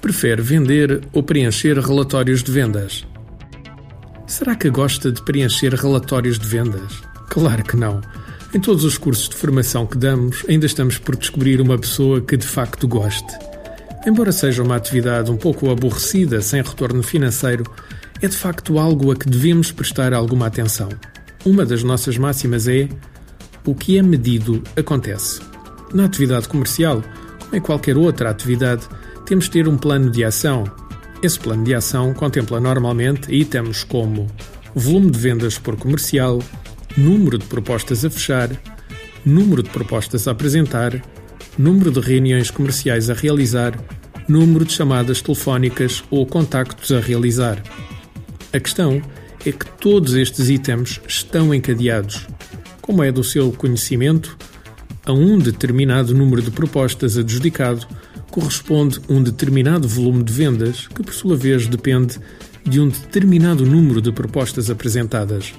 Prefere vender ou preencher relatórios de vendas? Será que gosta de preencher relatórios de vendas? Claro que não. Em todos os cursos de formação que damos, ainda estamos por descobrir uma pessoa que de facto goste. Embora seja uma atividade um pouco aborrecida, sem retorno financeiro, é de facto algo a que devemos prestar alguma atenção. Uma das nossas máximas é: o que é medido acontece. Na atividade comercial, em qualquer outra atividade, temos de ter um plano de ação. Esse plano de ação contempla normalmente itens como volume de vendas por comercial, número de propostas a fechar, número de propostas a apresentar, número de reuniões comerciais a realizar, número de chamadas telefónicas ou contactos a realizar. A questão é que todos estes itens estão encadeados. Como é do seu conhecimento, a um determinado número de propostas adjudicado corresponde um determinado volume de vendas, que por sua vez depende de um determinado número de propostas apresentadas.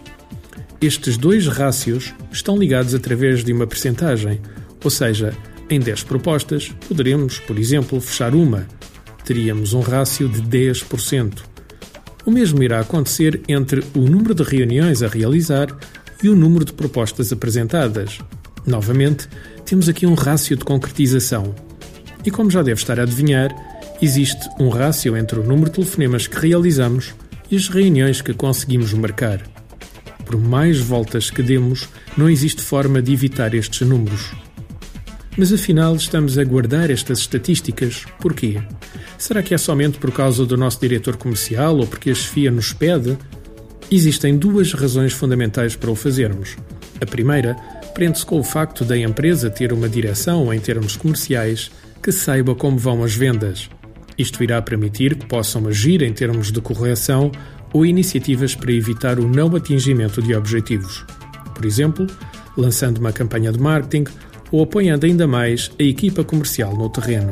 Estes dois rácios estão ligados através de uma percentagem, ou seja, em 10 propostas, poderemos, por exemplo, fechar uma. Teríamos um rácio de 10%. O mesmo irá acontecer entre o número de reuniões a realizar e o número de propostas apresentadas. Novamente, temos aqui um rácio de concretização. E como já deve estar a adivinhar, existe um rácio entre o número de telefonemas que realizamos e as reuniões que conseguimos marcar. Por mais voltas que demos, não existe forma de evitar estes números. Mas afinal estamos a guardar estas estatísticas. Porquê? Será que é somente por causa do nosso diretor comercial ou porque a chefia nos pede? Existem duas razões fundamentais para o fazermos. A primeira prende-se com o facto da empresa ter uma direção em termos comerciais que saiba como vão as vendas. Isto irá permitir que possam agir em termos de correção ou iniciativas para evitar o não atingimento de objetivos. Por exemplo, lançando uma campanha de marketing ou apoiando ainda mais a equipa comercial no terreno.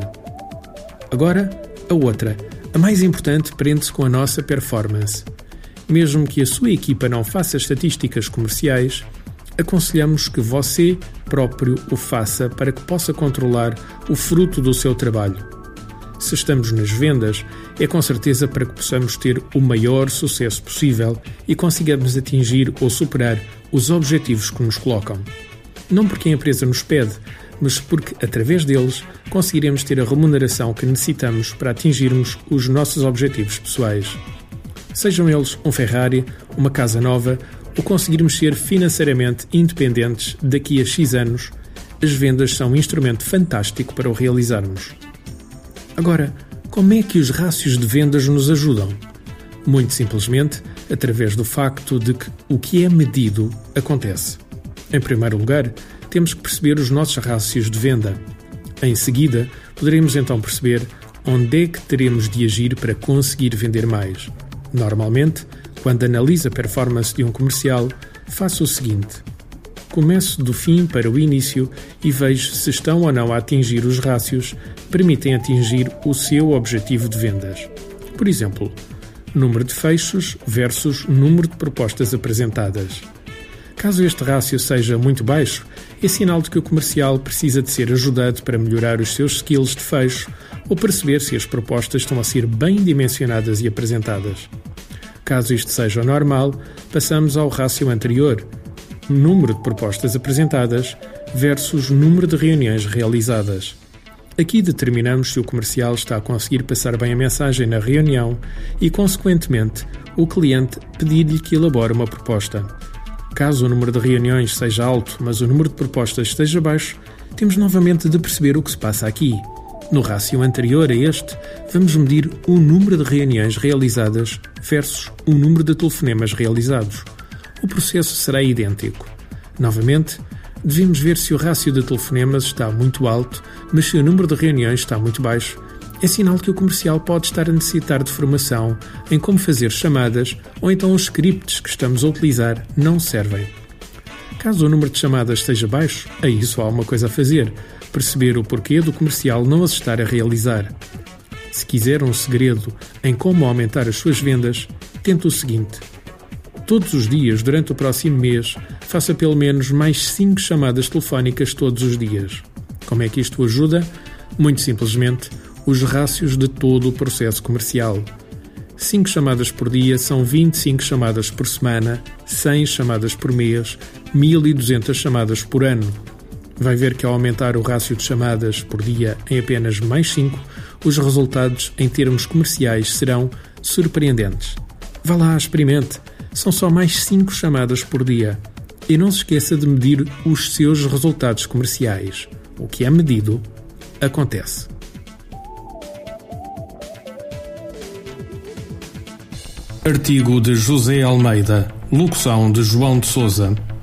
Agora, a outra, a mais importante, prende-se com a nossa performance. Mesmo que a sua equipa não faça estatísticas comerciais, aconselhamos que você próprio o faça para que possa controlar o fruto do seu trabalho. Se estamos nas vendas, é com certeza para que possamos ter o maior sucesso possível e consigamos atingir ou superar os objetivos que nos colocam. Não porque a empresa nos pede, mas porque, através deles, conseguiremos ter a remuneração que necessitamos para atingirmos os nossos objetivos pessoais. Sejam eles um Ferrari, uma casa nova ou conseguirmos ser financeiramente independentes daqui a X anos, as vendas são um instrumento fantástico para o realizarmos. Agora, como é que os rácios de vendas nos ajudam? Muito simplesmente, através do facto de que o que é medido acontece. Em primeiro lugar, temos que perceber os nossos rácios de venda. Em seguida, poderemos então perceber onde é que teremos de agir para conseguir vender mais. Normalmente, quando analiso a performance de um comercial, faço o seguinte: começo do fim para o início e vejo se estão ou não a atingir os rácios que permitem atingir o seu objetivo de vendas. Por exemplo, número de fechos versus número de propostas apresentadas. Caso este rácio seja muito baixo, é sinal de que o comercial precisa de ser ajudado para melhorar os seus skills de fecho ou perceber se as propostas estão a ser bem dimensionadas e apresentadas. Caso isto seja normal, passamos ao rácio anterior, número de propostas apresentadas versus número de reuniões realizadas. Aqui determinamos se o comercial está a conseguir passar bem a mensagem na reunião e, consequentemente, o cliente pedir-lhe que elabore uma proposta. Caso o número de reuniões seja alto, mas o número de propostas esteja baixo, temos novamente de perceber o que se passa aqui. No rácio anterior a este, vamos medir o número de reuniões realizadas versus o número de telefonemas realizados. O processo será idêntico. Novamente, devemos ver se o rácio de telefonemas está muito alto, mas se o número de reuniões está muito baixo, é sinal que o comercial pode estar a necessitar de formação em como fazer chamadas ou então os scripts que estamos a utilizar não servem. Caso o número de chamadas esteja baixo, aí só há uma coisa a fazer: perceber o porquê do comercial não as estar a realizar. Se quiser um segredo em como aumentar as suas vendas, tente o seguinte: todos os dias, durante o próximo mês, faça pelo menos mais 5 chamadas telefónicas todos os dias. Como é que isto ajuda? Muito simplesmente, os rácios de todo o processo comercial. 5 chamadas por dia são 25 chamadas por semana, 100 chamadas por mês, 1200 chamadas por ano. Vai ver que ao aumentar o rácio de chamadas por dia em apenas mais 5, os resultados em termos comerciais serão surpreendentes. Vá lá, experimente. São só mais 5 chamadas por dia. E não se esqueça de medir os seus resultados comerciais. O que é medido, acontece. Artigo de José Almeida, locução de João de Souza,